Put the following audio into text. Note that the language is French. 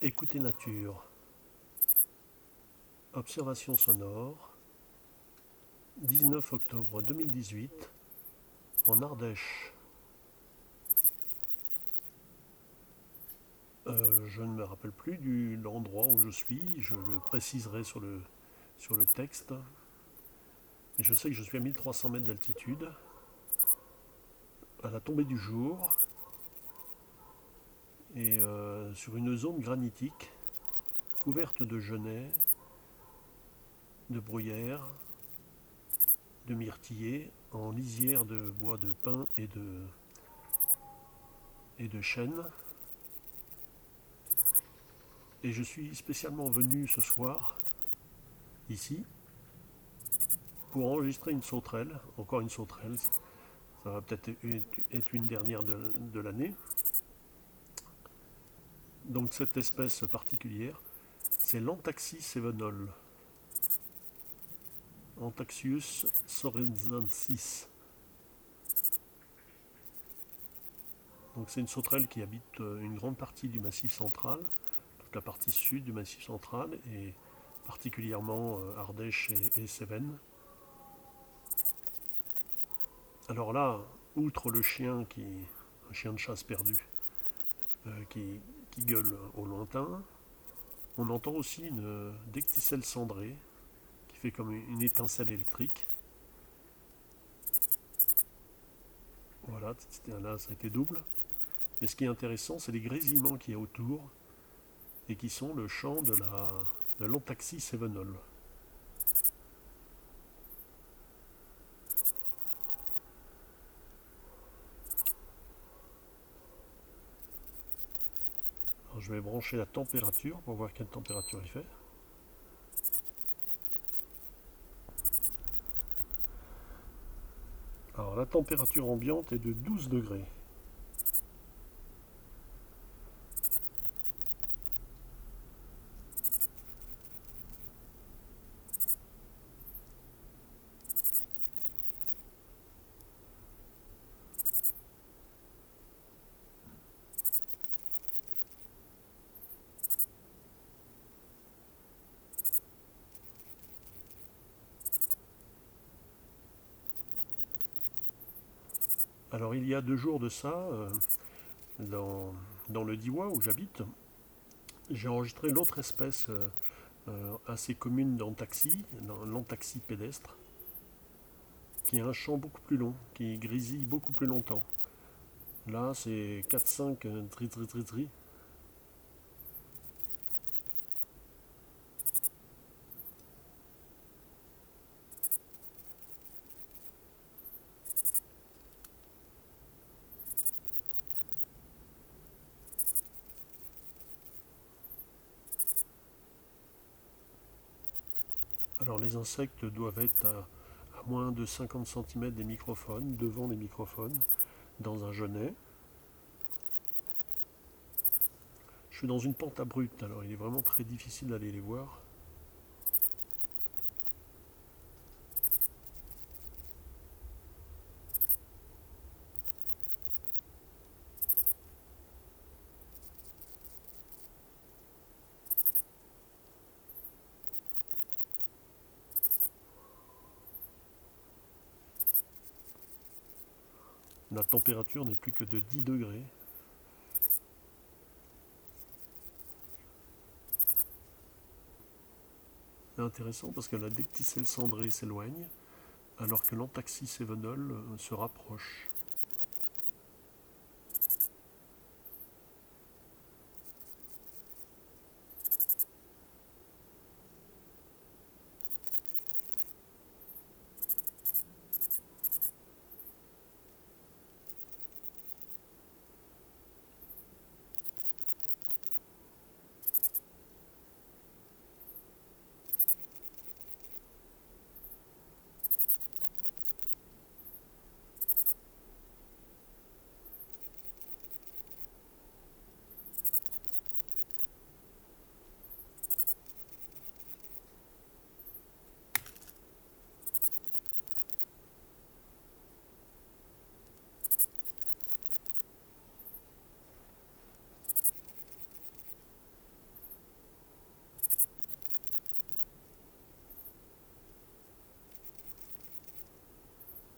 Écoutez nature. Observation sonore. 19 octobre 2018 en Ardèche. Euh, je ne me rappelle plus de l'endroit où je suis, je le préciserai sur le, texte. Je sais que je suis à 1300 mètres d'altitude, à la tombée du jour, et euh, sur une zone granitique couverte de genêts, de bruyères, de myrtillers, en lisière de bois de pin et de, et de chêne. Et je suis spécialement venu ce soir, ici, pour enregistrer une sauterelle, encore une sauterelle, ça va peut-être être une dernière de, l'année. Donc cette espèce particulière, c'est l'Antaxis sevenol. Antaxius sorensensis. Donc c'est une sauterelle qui habite euh, une grande partie du massif central la partie sud du Massif central et particulièrement euh, Ardèche et, Cévennes. Alors là, outre le chien qui, un chien de chasse perdu, euh, qui, gueule au lointain, on entend aussi une decticelle cendrée qui fait comme une étincelle électrique. Voilà, là ça a été double. Mais ce qui est intéressant, c'est les grésillements qu'il y a autour et qui sont le chant de la, de Sevenol. Je vais brancher la température pour voir quelle température il fait. Alors la température ambiante est de 12 degrés. Alors il y a deux jours de ça, euh, dans, le Diwa où j'habite, j'ai enregistré l'autre espèce euh, euh, assez commune dans taxi, dans l'antaxi pédestre, qui a un champ beaucoup plus long, qui grisille beaucoup plus longtemps. Là c'est 4-5 tri tri tri tri Alors les insectes doivent être à, moins de 50 cm des microphones, devant les microphones, dans un genêt. Je suis dans une pente abrupte, alors il est vraiment très difficile d'aller les voir. La température n'est plus que de 10 degrés. Intéressant parce que la decticelle cendrée s'éloigne alors que l'antaxis sévenol euh, se rapproche.